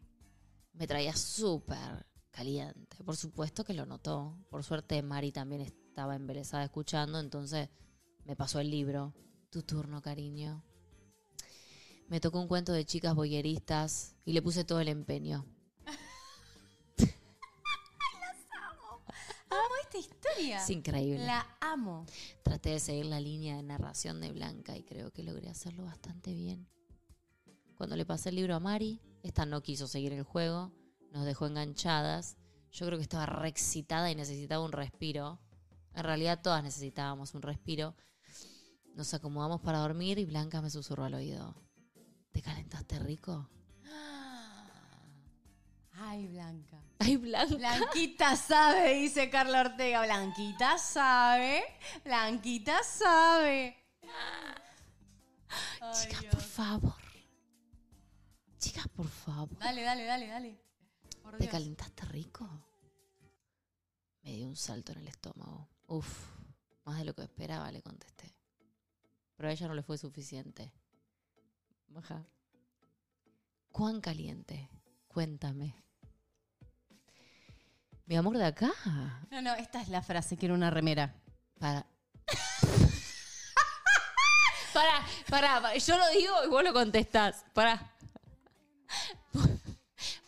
Me traía súper caliente. Por supuesto que lo notó. Por suerte Mari también estaba embelesada escuchando, entonces me pasó el libro. Tu turno, cariño. Me tocó un cuento de chicas boyeristas y le puse todo el empeño. Historia. Es increíble. La amo. Traté de seguir la línea de narración de Blanca y creo que logré hacerlo bastante bien. Cuando le pasé el libro a Mari, esta no quiso seguir el juego, nos dejó enganchadas. Yo creo que estaba re excitada y necesitaba un respiro. En realidad todas necesitábamos un respiro. Nos acomodamos para dormir y Blanca me susurró al oído. ¿Te calentaste rico? Ay, Blanca. Ay, Blanca. Blanquita sabe, dice Carla Ortega. Blanquita sabe. Blanquita sabe. Ay, Chicas, Dios. por favor. Chicas, por favor. Dale, dale, dale, dale. Por ¿Te Dios. calentaste rico? Me dio un salto en el estómago. Uf, más de lo que esperaba, le contesté. Pero a ella no le fue suficiente. Baja. ¿Cuán caliente? Cuéntame. Mi amor de acá. No, no, esta es la frase, quiero una remera. Para. para, para. Yo lo digo y vos lo contestás. Para.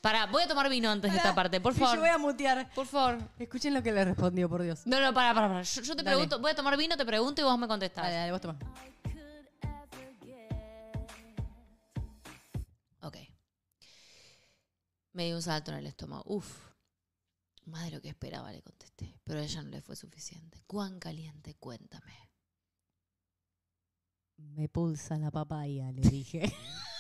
Para, voy a tomar vino antes de esta parte, por favor. Yo voy a mutear. Por favor. Escuchen lo que le respondió, por Dios. No, no, para, para, para. Yo, yo te Dale. pregunto, voy a tomar vino, te pregunto y vos me contestás. Dale, dale, vos toma. Ok. Me dio un salto en el estómago. Uf. Más de lo que esperaba, le contesté. Pero a ella no le fue suficiente. ¿Cuán caliente? Cuéntame. Me pulsa la papaya, le dije.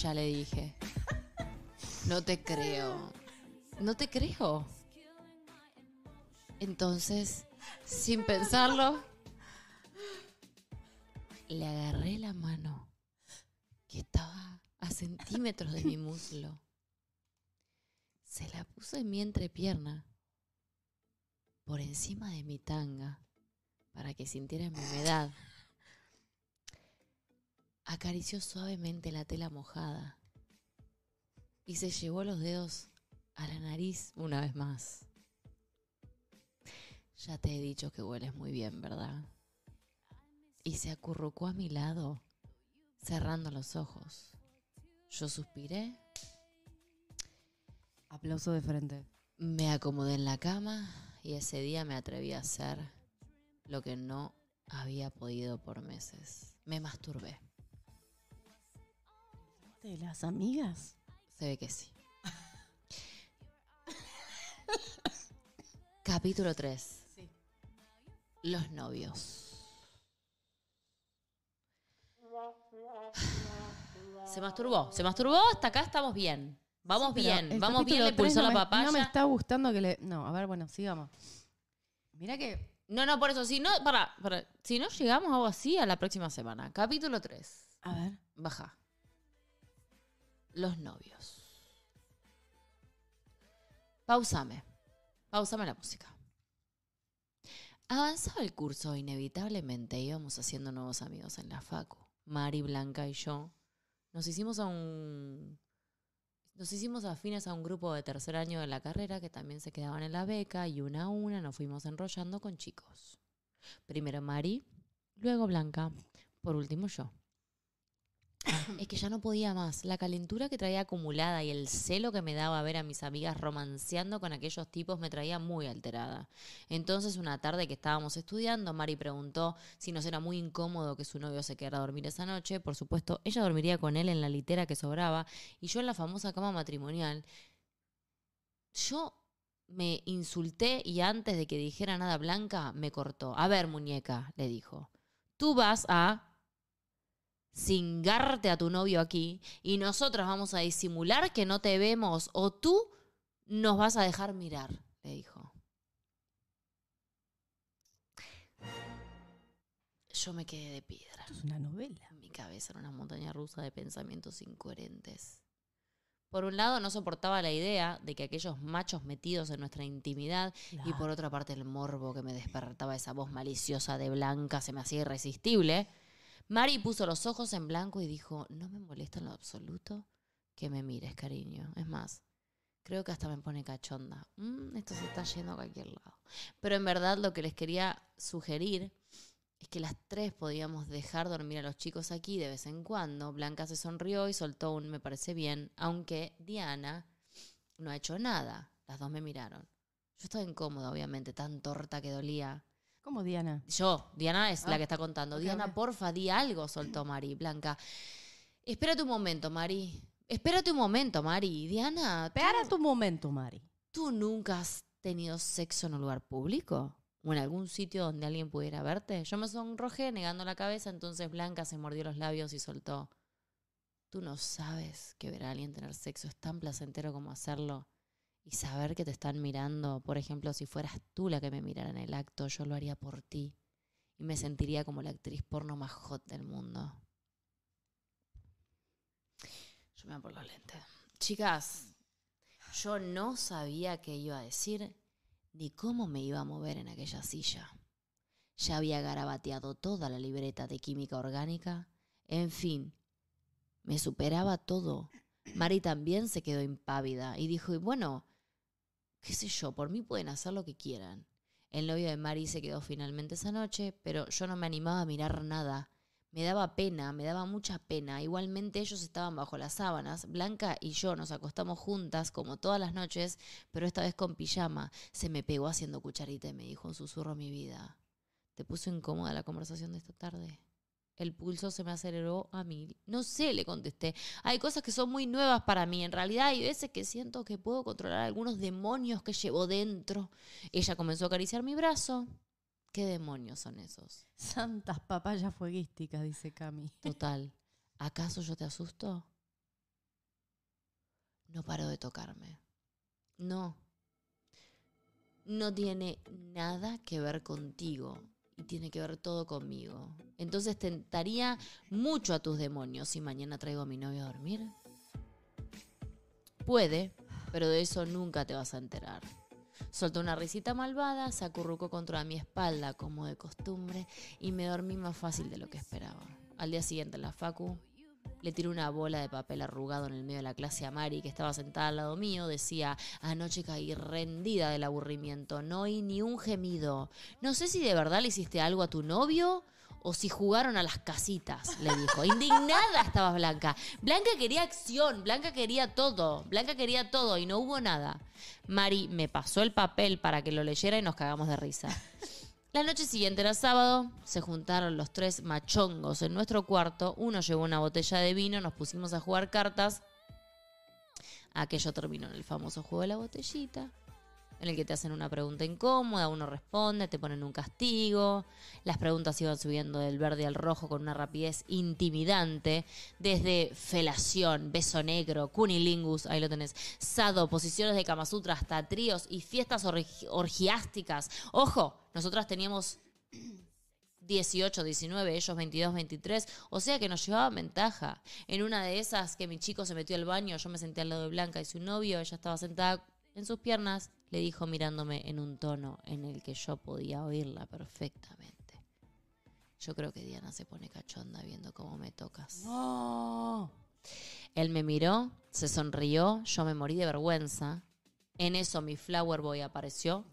papaya, le dije. No te creo. No te creo. Entonces, sin pensarlo, le agarré la mano que estaba a centímetros de mi muslo. Se la puse en mi entrepierna, por encima de mi tanga, para que sintiera mi humedad. Acarició suavemente la tela mojada y se llevó los dedos a la nariz una vez más. Ya te he dicho que hueles muy bien, ¿verdad? Y se acurrucó a mi lado, cerrando los ojos. Yo suspiré, Aplauso de frente. me acomodé en la cama y ese día me atreví a hacer lo que no había podido por meses. Me masturbé. ¿De las amigas? Se ve que sí. Capítulo 3. Sí. Los novios. Se masturbó, se masturbó, hasta acá estamos bien. Vamos Pero bien, el vamos bien, capítulo le pulsó la no me- papaya. No me está gustando que le. No, a ver, bueno, sigamos. Mira que. No, no, por eso, si no, para, para, si no llegamos a algo así a la próxima semana. Capítulo 3. A ver. Baja. Los novios. Pausame. Pausame la música. Avanzaba el curso, inevitablemente íbamos haciendo nuevos amigos en la facu. Mari, Blanca y yo nos hicimos a un. Nos hicimos afines a un grupo de tercer año de la carrera que también se quedaban en la beca y una a una nos fuimos enrollando con chicos. Primero Mari, luego Blanca, por último yo. Es que ya no podía más. La calentura que traía acumulada y el celo que me daba ver a mis amigas romanceando con aquellos tipos me traía muy alterada. Entonces, una tarde que estábamos estudiando, Mari preguntó si nos era muy incómodo que su novio se quedara a dormir esa noche. Por supuesto, ella dormiría con él en la litera que sobraba y yo en la famosa cama matrimonial. Yo me insulté y antes de que dijera nada Blanca, me cortó. A ver, muñeca, le dijo. Tú vas a cingarte a tu novio aquí y nosotros vamos a disimular que no te vemos o tú nos vas a dejar mirar, le dijo. Yo me quedé de piedra. Esto es una novela. Mi cabeza era una montaña rusa de pensamientos incoherentes. Por un lado, no soportaba la idea de que aquellos machos metidos en nuestra intimidad y por otra parte el morbo que me despertaba esa voz maliciosa de Blanca se me hacía irresistible. Mari puso los ojos en blanco y dijo, no me molesta en lo absoluto que me mires, cariño. Es más, creo que hasta me pone cachonda. Mm, esto se está yendo a cualquier lado. Pero en verdad lo que les quería sugerir es que las tres podíamos dejar dormir a los chicos aquí de vez en cuando. Blanca se sonrió y soltó un me parece bien, aunque Diana no ha hecho nada. Las dos me miraron. Yo estaba incómoda, obviamente, tan torta que dolía. ¿Cómo Diana? Yo, Diana es Ah, la que está contando. Diana, porfa, di algo, soltó Mari. Blanca, espérate un momento, Mari. Espérate un momento, Mari. Diana, ¿tú, Espera tu momento, Mari. ¿tú nunca has tenido sexo en un lugar público? ¿O en algún sitio donde alguien pudiera verte? Yo me sonrojé negando la cabeza, entonces Blanca se mordió los labios y soltó. Tú no sabes que ver a alguien tener sexo es tan placentero como hacerlo. Y saber que te están mirando, por ejemplo, si fueras tú la que me mirara en el acto, yo lo haría por ti. Y me sentiría como la actriz porno más hot del mundo. Yo me voy por los lentes. Chicas, yo no sabía qué iba a decir ni cómo me iba a mover en aquella silla. Ya había garabateado toda la libreta de química orgánica. En fin, me superaba todo. Mari también se quedó impávida y dijo, bueno, qué sé yo, por mí pueden hacer lo que quieran. El novio de Mari se quedó finalmente esa noche, pero yo no me animaba a mirar nada. Me daba pena, me daba mucha pena. Igualmente ellos estaban bajo las sábanas. Blanca y yo nos acostamos juntas como todas las noches, pero esta vez con pijama. Se me pegó haciendo cucharita y me dijo en susurro mi vida. ¿Te puso incómoda la conversación de esta tarde? El pulso se me aceleró a mí. No sé, le contesté. Hay cosas que son muy nuevas para mí. En realidad hay veces que siento que puedo controlar algunos demonios que llevo dentro. Ella comenzó a acariciar mi brazo. ¿Qué demonios son esos? Santas papayas fueguísticas, dice Cami. Total. ¿Acaso yo te asusto? No paro de tocarme. No. No tiene nada que ver contigo y tiene que ver todo conmigo. Entonces tentaría mucho a tus demonios si mañana traigo a mi novio a dormir. Puede, pero de eso nunca te vas a enterar. Soltó una risita malvada, se acurrucó contra mi espalda como de costumbre y me dormí más fácil de lo que esperaba. Al día siguiente en la facu le tiré una bola de papel arrugado en el medio de la clase a Mari, que estaba sentada al lado mío. Decía, anoche caí rendida del aburrimiento, no oí ni un gemido. No sé si de verdad le hiciste algo a tu novio o si jugaron a las casitas, le dijo. Indignada estaba Blanca. Blanca quería acción, Blanca quería todo, Blanca quería todo y no hubo nada. Mari me pasó el papel para que lo leyera y nos cagamos de risa. La noche siguiente era sábado, se juntaron los tres machongos en nuestro cuarto, uno llevó una botella de vino, nos pusimos a jugar cartas. Aquello terminó en el famoso juego de la botellita, en el que te hacen una pregunta incómoda, uno responde, te ponen un castigo, las preguntas iban subiendo del verde al rojo con una rapidez intimidante, desde felación, beso negro, cunilingus, ahí lo tenés, sado, posiciones de Kama Sutra, hasta tríos y fiestas orgi- orgiásticas. Ojo, nosotras teníamos 18, 19, ellos 22, 23, o sea que nos llevaban ventaja. En una de esas que mi chico se metió al baño, yo me senté al lado de Blanca y su novio, ella estaba sentada en sus piernas, le dijo mirándome en un tono en el que yo podía oírla perfectamente. Yo creo que Diana se pone cachonda viendo cómo me tocas. No. Él me miró, se sonrió, yo me morí de vergüenza. En eso mi flower boy apareció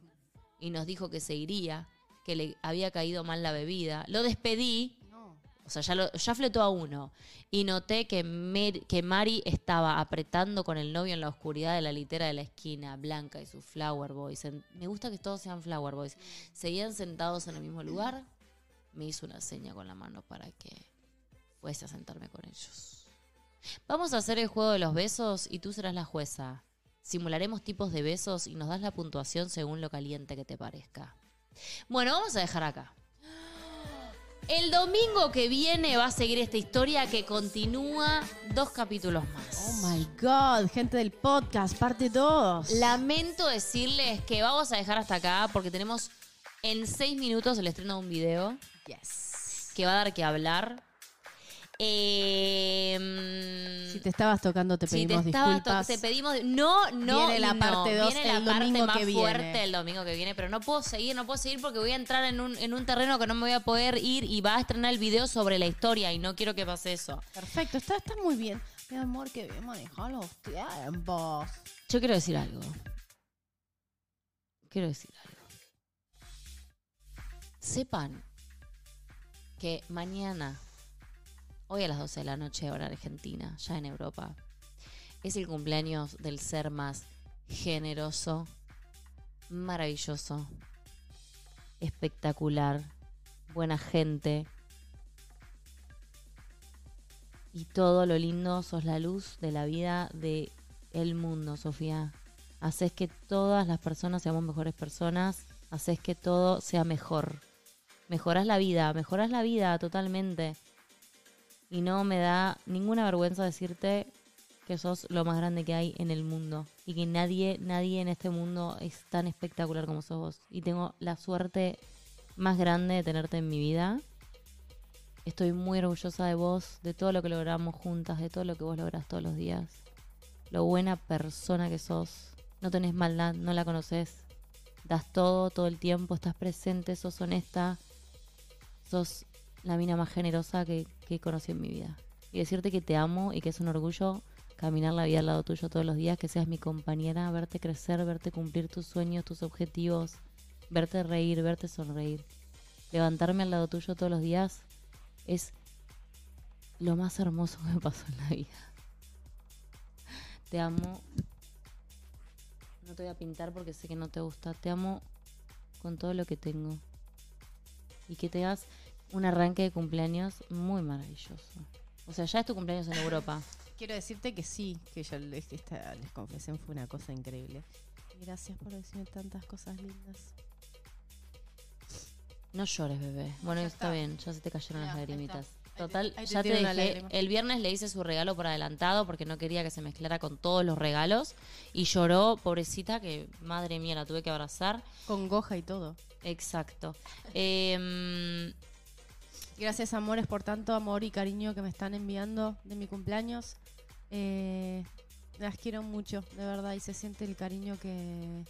y nos dijo que se iría, que le había caído mal la bebida. Lo despedí. O sea, ya, lo- ya fletó a uno. Y noté que, que Mari estaba apretando con el novio en la oscuridad de la litera de la esquina, Blanca y sus flower boys. Me gusta que todos sean flower boys. Seguían sentados en el mismo lugar. Me hizo una seña con la mano para que fuese a sentarme con ellos. Vamos a hacer el juego de los besos y tú serás la jueza. Simularemos tipos de besos y nos das la puntuación según lo caliente que te parezca. Bueno, vamos a dejar acá. El domingo que viene va a seguir esta historia que continúa dos capítulos más. Oh my God, gente del podcast, parte 2. Lamento decirles que vamos a dejar hasta acá porque tenemos en seis minutos el estreno de un video Yes. que va a dar que hablar. Eh, Si te estabas tocando, te si pedimos te estabas to- disculpas. te pedimos. No, no. Viene la parte no. dos Viene el la parte domingo más que viene. fuerte el domingo que viene, pero no puedo seguir, no puedo seguir porque voy a entrar en un, en un terreno que no me voy a poder ir y va a estrenar el video sobre la historia y no quiero que pase eso. Perfecto, está, está muy bien. Mi amor, que bien manejado los tiempos. Yo quiero decir algo. Quiero decir algo. Sepan que mañana, hoy a las 12 de la noche, hora argentina, ya en Europa, es el cumpleaños del ser más generoso, maravilloso, espectacular, buena gente. Y todo lo lindo, sos la luz de la vida de el mundo, Sofía. Haces que todas las personas seamos mejores personas. Haces que todo sea mejor. Mejoras la vida, mejoras la vida totalmente. Y no me da ninguna vergüenza decirte que sos lo más grande que hay en el mundo. Y que nadie, nadie en este mundo es tan espectacular como sos vos. Y tengo la suerte más grande de tenerte en mi vida. Estoy muy orgullosa de vos, de todo lo que logramos juntas, de todo lo que vos lográs todos los días. Lo buena persona que sos. No tenés maldad, no la conoces. Das todo, todo el tiempo, estás presente, sos honesta. Sos la mina más generosa que, que conocí en mi vida. Y decirte que te amo y que es un orgullo caminar la vida al lado tuyo todos los días, que seas mi compañera, verte crecer, verte cumplir tus sueños, tus objetivos, verte reír, verte sonreír. Levantarme al lado tuyo todos los días es lo más hermoso que me pasó en la vida. Te amo. No te voy a pintar porque sé que no te gusta. Te amo con todo lo que tengo. Y que tengas un arranque de cumpleaños muy maravilloso. O sea, ya es tu cumpleaños en Europa. Quiero decirte que sí, que yo les, esta, les confesión fue una cosa increíble. Gracias por decirme tantas cosas lindas. No llores, bebé. Bueno, Ya está, bien, ya se te cayeron Ya, las ahí lagrimitas. Total, te ya te dejé. lágrima. El viernes le hice su regalo por adelantado porque no quería que se mezclara con todos los regalos. Y lloró, pobrecita, que madre mía, la tuve que abrazar. Con goja y todo. Exacto. Em, Gracias, amores, por tanto amor y cariño que me están enviando de mi cumpleaños. Eh, las quiero mucho, de verdad, y se siente el cariño que,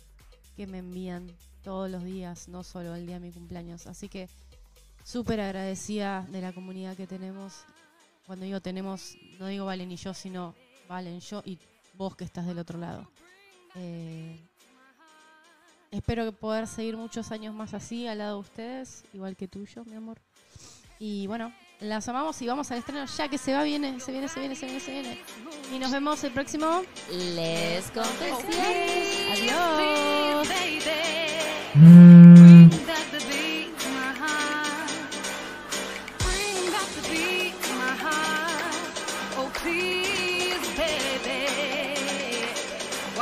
que me envían todos los días, no solo el día de mi cumpleaños. Así que súper agradecida de la comunidad que tenemos. Cuando digo tenemos, no digo Valen y yo, sino Valen, yo y vos que estás del otro lado. Eh, espero poder seguir muchos años más así al lado de ustedes, igual que tuyo, mi amor. Y bueno, las amamos y vamos al estreno ya que se va, viene, se viene, se viene, se viene, se viene. Y nos vemos el próximo. les confesiones. Adiós.